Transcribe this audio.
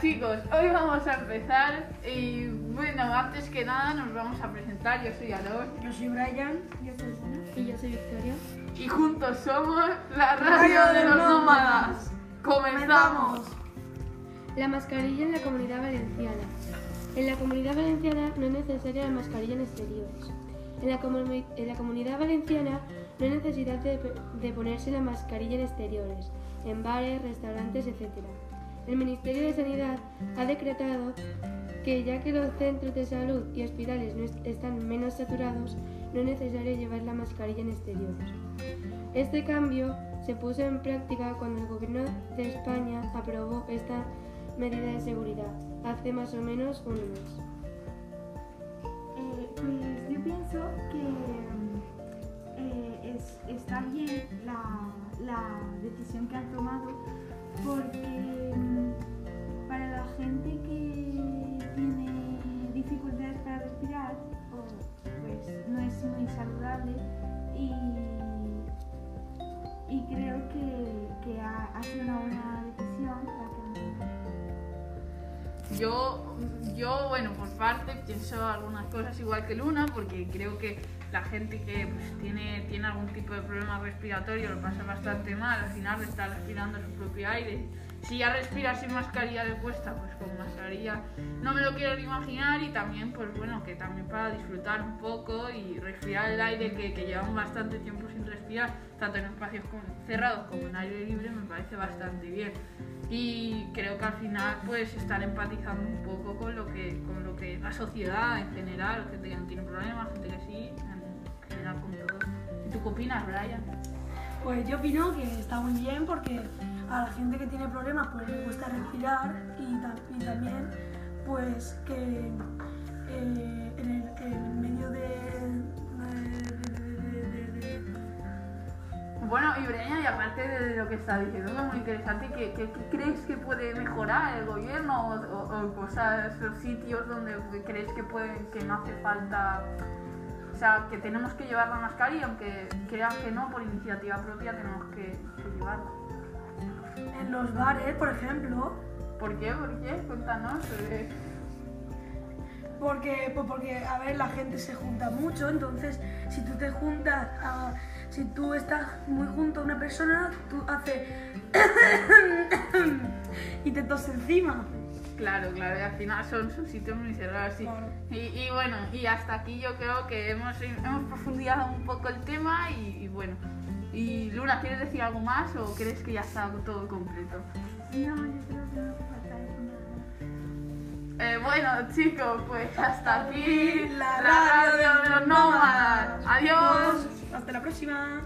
chicos, hoy vamos a empezar y bueno, antes que nada nos vamos a presentar. Yo soy Alor Yo soy Brian. Yo soy Sana. Y yo soy Victoria. y juntos somos la radio de los nómadas. Comenzamos. La mascarilla en la comunidad valenciana. En la comunidad valenciana no es necesaria la mascarilla en exteriores. En la, comu- en la comunidad valenciana no hay necesidad de, de ponerse la mascarilla en exteriores, en bares, restaurantes, etc. El Ministerio de Sanidad ha decretado que ya que los centros de salud y hospitales no es- están menos saturados, no es necesario llevar la mascarilla en exteriores. Este cambio se puso en práctica cuando el Gobierno de España aprobó esta medida de seguridad hace más o menos un mes. Eh, pues yo pienso que eh, es- está bien la, la decisión que han tomado porque y, y creo que, que ha, ha sido una buena decisión la que. Yo, yo, bueno, por parte pienso algunas cosas igual que Luna, porque creo que la gente que pues, tiene, tiene algún tipo de problema respiratorio lo pasa bastante mal, al final estar respirando su propio aire. Si ya respiras sin mascarilla de puesta, pues con mascarilla no me lo quiero ni imaginar y también, pues bueno, que también para disfrutar un poco y respirar el aire que, llevamos bastante tiempo sin respirar, tanto en espacios cerrados como en aire libre, me parece bastante bien y creo que al final pues estar empatizando un poco con lo que con lo que la sociedad en general gente que no tiene problemas gente que sí en general con todo ¿y tú qué opinas Brian? Pues yo opino que está muy bien porque a la gente que tiene problemas pues le cuesta respirar y, ta- y también pues que eh, en, el, medio de, bueno y Brian y aparte de lo que está diciendo que es muy interesante ¿qué, crees que puede mejorar el gobierno o, o- cosas o sitios donde crees que puede no hace falta o sea, que tenemos que llevar la mascarilla, aunque crean que no, por iniciativa propia tenemos que llevarla. En los bares, por ejemplo, ¿Por qué? ¿Por qué? Cuéntanos. eh. Porque, pues porque, a ver, la gente se junta mucho, entonces si tú te juntas, a- si tú estás muy junto a una persona, tú haces y te tos encima. Claro, claro, y al final son, son sitios muy cerrados, sí. Claro. Y, y bueno, y hasta aquí yo creo que hemos, hemos profundizado un poco el tema y, y bueno. Y Luna, ¿quieres decir algo más o crees que ya está todo completo? No, yo creo que no falta nada. Eh, bueno, chicos, pues hasta aquí La radio de los nómadas. Adiós. Hasta la próxima.